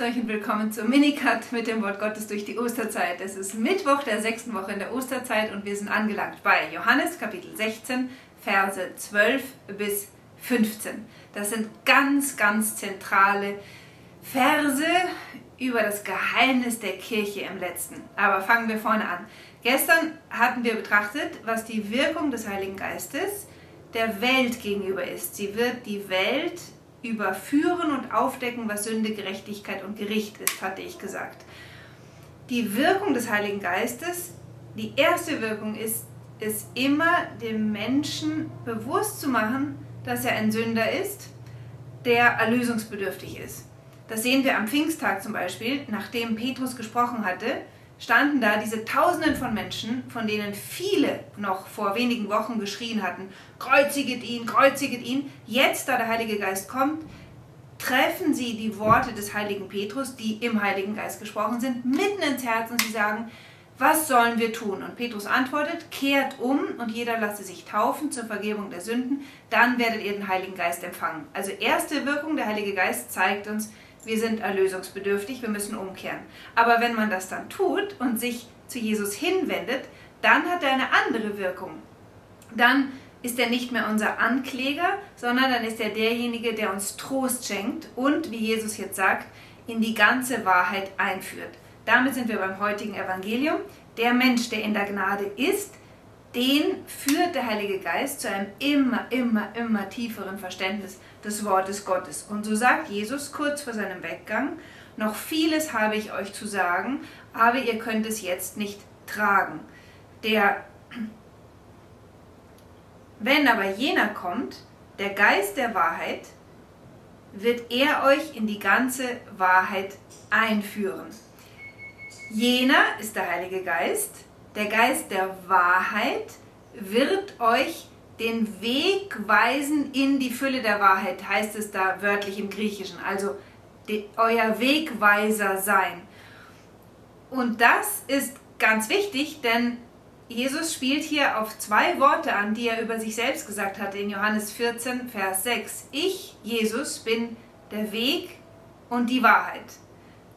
grüßt euch und willkommen zum Minicut mit dem Wort Gottes durch die Osterzeit. Es ist Mittwoch der sechsten Woche in der Osterzeit und wir sind angelangt bei Johannes Kapitel 16, Verse 12 bis 15. Das sind ganz, ganz zentrale Verse über das Geheimnis der Kirche im letzten. Aber fangen wir vorne an. Gestern hatten wir betrachtet, was die Wirkung des Heiligen Geistes der Welt gegenüber ist. Sie wird die Welt überführen und aufdecken, was Sünde, Gerechtigkeit und Gericht ist, hatte ich gesagt. Die Wirkung des Heiligen Geistes, die erste Wirkung ist, ist immer dem Menschen bewusst zu machen, dass er ein Sünder ist, der erlösungsbedürftig ist. Das sehen wir am Pfingsttag zum Beispiel, nachdem Petrus gesprochen hatte, standen da diese Tausenden von Menschen, von denen viele noch vor wenigen Wochen geschrien hatten, kreuziget ihn, kreuziget ihn. Jetzt, da der Heilige Geist kommt, treffen sie die Worte des heiligen Petrus, die im Heiligen Geist gesprochen sind, mitten ins Herz und sie sagen, was sollen wir tun? Und Petrus antwortet, kehrt um und jeder lasse sich taufen zur Vergebung der Sünden, dann werdet ihr den Heiligen Geist empfangen. Also erste Wirkung, der Heilige Geist zeigt uns, wir sind erlösungsbedürftig, wir müssen umkehren. Aber wenn man das dann tut und sich zu Jesus hinwendet, dann hat er eine andere Wirkung. Dann ist er nicht mehr unser Ankläger, sondern dann ist er derjenige, der uns Trost schenkt und, wie Jesus jetzt sagt, in die ganze Wahrheit einführt. Damit sind wir beim heutigen Evangelium. Der Mensch, der in der Gnade ist, den führt der Heilige Geist zu einem immer, immer, immer tieferen Verständnis des Wortes Gottes. Und so sagt Jesus kurz vor seinem Weggang, noch vieles habe ich euch zu sagen, aber ihr könnt es jetzt nicht tragen. Der, wenn aber jener kommt, der Geist der Wahrheit, wird er euch in die ganze Wahrheit einführen. Jener ist der Heilige Geist, der Geist der Wahrheit wird euch den Weg weisen in die Fülle der Wahrheit, heißt es da wörtlich im Griechischen. Also die, euer Wegweiser sein. Und das ist ganz wichtig, denn Jesus spielt hier auf zwei Worte an, die er über sich selbst gesagt hatte in Johannes 14, Vers 6. Ich, Jesus, bin der Weg und die Wahrheit.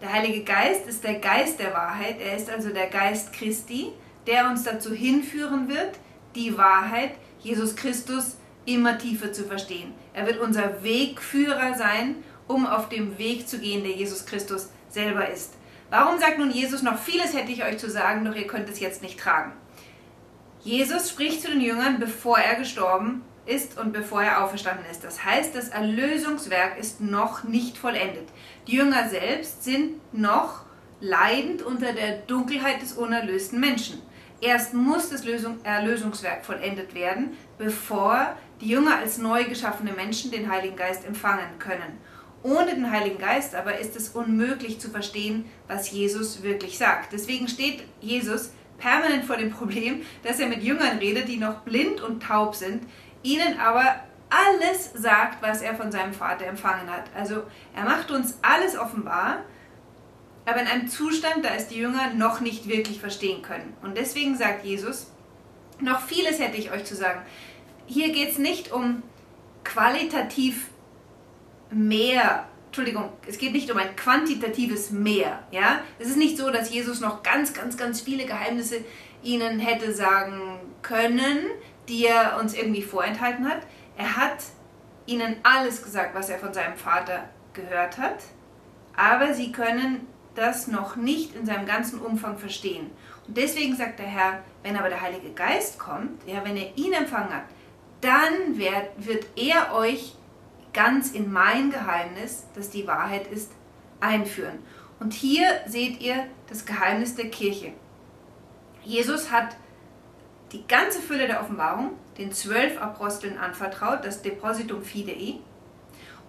Der Heilige Geist ist der Geist der Wahrheit, er ist also der Geist Christi der uns dazu hinführen wird, die Wahrheit, Jesus Christus, immer tiefer zu verstehen. Er wird unser Wegführer sein, um auf dem Weg zu gehen, der Jesus Christus selber ist. Warum sagt nun Jesus, noch vieles hätte ich euch zu sagen, doch ihr könnt es jetzt nicht tragen? Jesus spricht zu den Jüngern, bevor er gestorben ist und bevor er auferstanden ist. Das heißt, das Erlösungswerk ist noch nicht vollendet. Die Jünger selbst sind noch leidend unter der Dunkelheit des unerlösten Menschen. Erst muss das Lösung, Erlösungswerk vollendet werden, bevor die Jünger als neu geschaffene Menschen den Heiligen Geist empfangen können. Ohne den Heiligen Geist aber ist es unmöglich zu verstehen, was Jesus wirklich sagt. Deswegen steht Jesus permanent vor dem Problem, dass er mit Jüngern redet, die noch blind und taub sind, ihnen aber alles sagt, was er von seinem Vater empfangen hat. Also er macht uns alles offenbar, aber in einem Zustand, da es die Jünger noch nicht wirklich verstehen können. Und deswegen sagt Jesus, noch vieles hätte ich euch zu sagen. Hier geht es nicht um qualitativ mehr, Entschuldigung, es geht nicht um ein quantitatives Mehr. Ja? Es ist nicht so, dass Jesus noch ganz, ganz, ganz viele Geheimnisse ihnen hätte sagen können, die er uns irgendwie vorenthalten hat. Er hat ihnen alles gesagt, was er von seinem Vater gehört hat, aber sie können das noch nicht in seinem ganzen Umfang verstehen. Und deswegen sagt der Herr, wenn aber der Heilige Geist kommt, ja, wenn er ihn empfangen hat, dann wird, wird er euch ganz in mein Geheimnis, das die Wahrheit ist, einführen. Und hier seht ihr das Geheimnis der Kirche. Jesus hat die ganze Fülle der Offenbarung den zwölf Aposteln anvertraut, das Depositum Fidei.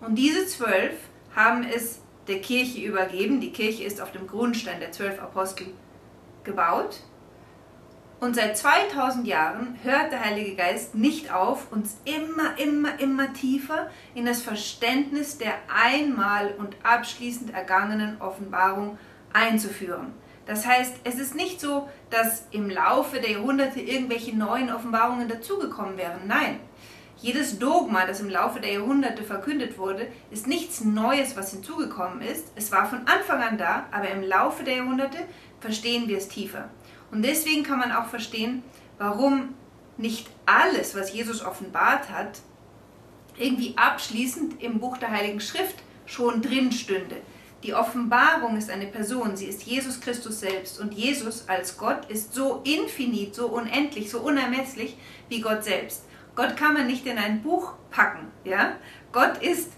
Und diese zwölf haben es der Kirche übergeben. Die Kirche ist auf dem Grundstein der zwölf Apostel gebaut. Und seit 2000 Jahren hört der Heilige Geist nicht auf, uns immer, immer, immer tiefer in das Verständnis der einmal und abschließend ergangenen Offenbarung einzuführen. Das heißt, es ist nicht so, dass im Laufe der Jahrhunderte irgendwelche neuen Offenbarungen dazugekommen wären. Nein, Jedes Dogma, das im Laufe der Jahrhunderte verkündet wurde, ist nichts Neues, was hinzugekommen ist. Es war von Anfang an da, aber im Laufe der Jahrhunderte verstehen wir es tiefer. Und deswegen kann man auch verstehen, warum nicht alles, was Jesus offenbart hat, irgendwie abschließend im Buch der Heiligen Schrift schon drin stünde. Die Offenbarung ist eine Person, sie ist Jesus Christus selbst und Jesus als Gott ist so infinit, so unendlich, so unermesslich wie Gott selbst. Gott kann man nicht in ein Buch packen. Ja? Gott ist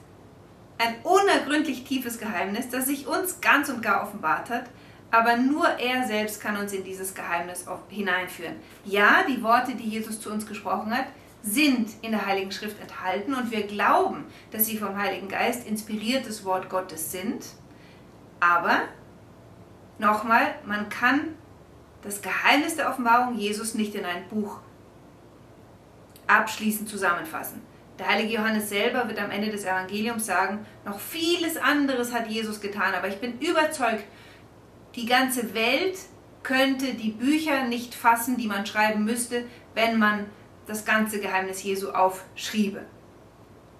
ein unergründlich tiefes Geheimnis, das sich uns ganz und gar offenbart hat, aber nur er selbst kann uns in dieses Geheimnis hineinführen. Ja, die Worte, die Jesus zu uns gesprochen hat, sind in der Heiligen Schrift enthalten und wir glauben, dass sie vom Heiligen Geist inspiriertes Wort Gottes sind. Aber nochmal, man kann das Geheimnis der Offenbarung Jesus nicht in ein Buch abschließend zusammenfassen. Der heilige Johannes selber wird am Ende des Evangeliums sagen, noch vieles anderes hat Jesus getan, aber ich bin überzeugt, die ganze Welt könnte die Bücher nicht fassen, die man schreiben müsste, wenn man das ganze Geheimnis Jesu aufschriebe.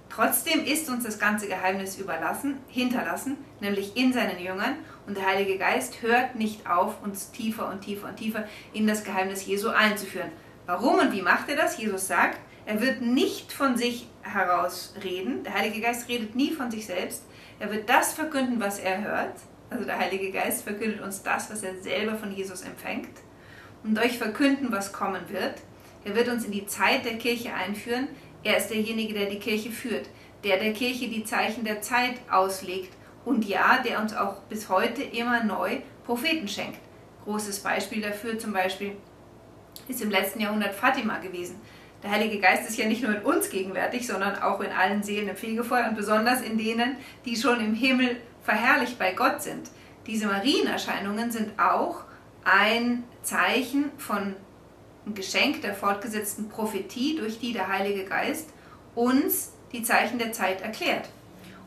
Trotzdem ist uns das ganze Geheimnis überlassen, hinterlassen, nämlich in seinen Jüngern, und der Heilige Geist hört nicht auf, uns tiefer und tiefer und tiefer in das Geheimnis Jesu einzuführen. Warum und wie macht er das? Jesus sagt, er wird nicht von sich heraus reden. Der Heilige Geist redet nie von sich selbst. Er wird das verkünden, was er hört. Also der Heilige Geist verkündet uns das, was er selber von Jesus empfängt. Und euch verkünden, was kommen wird. Er wird uns in die Zeit der Kirche einführen. Er ist derjenige, der die Kirche führt, der der Kirche die Zeichen der Zeit auslegt und ja, der uns auch bis heute immer neu Propheten schenkt. Großes Beispiel dafür zum Beispiel ist im letzten Jahrhundert Fatima gewesen. Der Heilige Geist ist ja nicht nur in uns gegenwärtig, sondern auch in allen Seelen im Fegefeuer und besonders in denen, die schon im Himmel verherrlicht bei Gott sind. Diese Marienerscheinungen sind auch ein Zeichen von einem Geschenk der fortgesetzten Prophetie, durch die der Heilige Geist uns die Zeichen der Zeit erklärt.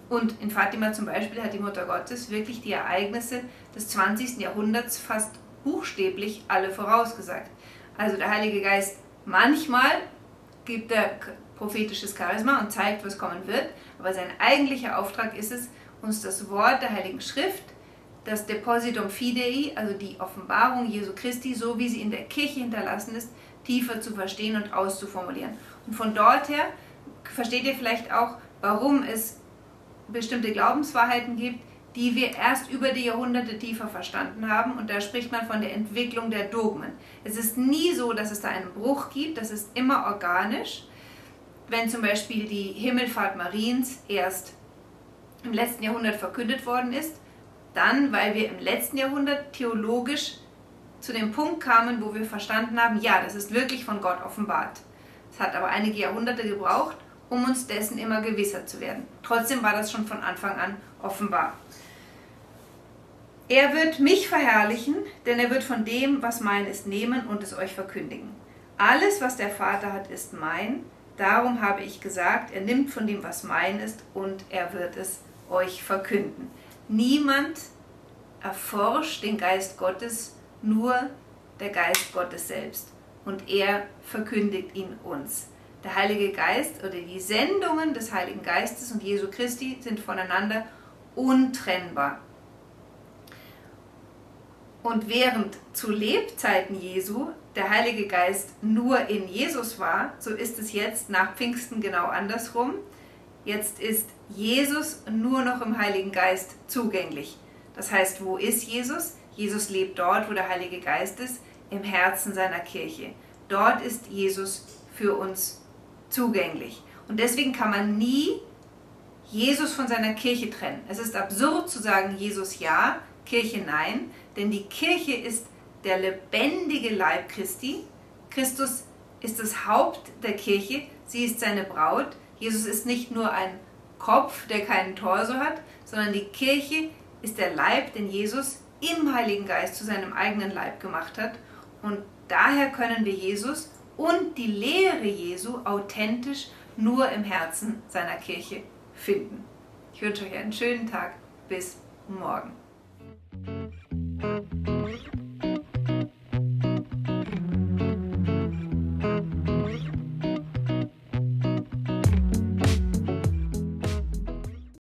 Und in Fatima zum Beispiel hat die Mutter Gottes wirklich die Ereignisse des 20. Jahrhunderts fast buchstäblich alle vorausgesagt. Also der Heilige Geist manchmal gibt er prophetisches Charisma und zeigt, was kommen wird, aber sein eigentlicher Auftrag ist es, uns das Wort der Heiligen Schrift, das Depositum Fidei, also die Offenbarung Jesu Christi, so wie sie in der Kirche hinterlassen ist, tiefer zu verstehen und auszuformulieren. Und von dort her versteht ihr vielleicht auch, warum es bestimmte Glaubenswahrheiten gibt, die wir erst über die Jahrhunderte tiefer verstanden haben. Und da spricht man von der Entwicklung der Dogmen. Es ist nie so, dass es da einen Bruch gibt, das ist immer organisch. Wenn zum Beispiel die Himmelfahrt Mariens erst im letzten Jahrhundert verkündet worden ist, dann, weil wir im letzten Jahrhundert theologisch zu dem Punkt kamen, wo wir verstanden haben, ja, das ist wirklich von Gott offenbart. Es hat aber einige Jahrhunderte gebraucht, um uns dessen immer gewisser zu werden. Trotzdem war das schon von Anfang an offenbar. Er wird mich verherrlichen, denn er wird von dem, was mein ist, nehmen und es euch verkündigen. Alles, was der Vater hat, ist mein. Darum habe ich gesagt, er nimmt von dem, was mein ist, und er wird es euch verkünden. Niemand erforscht den Geist Gottes, nur der Geist Gottes selbst. Und er verkündigt ihn uns. Der Heilige Geist oder die Sendungen des Heiligen Geistes und Jesu Christi sind voneinander untrennbar. Und während zu Lebzeiten Jesu der Heilige Geist nur in Jesus war, so ist es jetzt nach Pfingsten genau andersrum. Jetzt ist Jesus nur noch im Heiligen Geist zugänglich. Das heißt, wo ist Jesus? Jesus lebt dort, wo der Heilige Geist ist, im Herzen seiner Kirche. Dort ist Jesus für uns zugänglich. Und deswegen kann man nie Jesus von seiner Kirche trennen. Es ist absurd zu sagen, Jesus ja, Kirche nein, denn die Kirche ist der lebendige Leib Christi. Christus ist das Haupt der Kirche, sie ist seine Braut. Jesus ist nicht nur ein Kopf, der keinen Torso hat, sondern die Kirche ist der Leib, den Jesus im Heiligen Geist zu seinem eigenen Leib gemacht hat. Und daher können wir Jesus und die Lehre Jesu authentisch nur im Herzen seiner Kirche finden. Ich wünsche euch einen schönen Tag. Bis morgen. thank you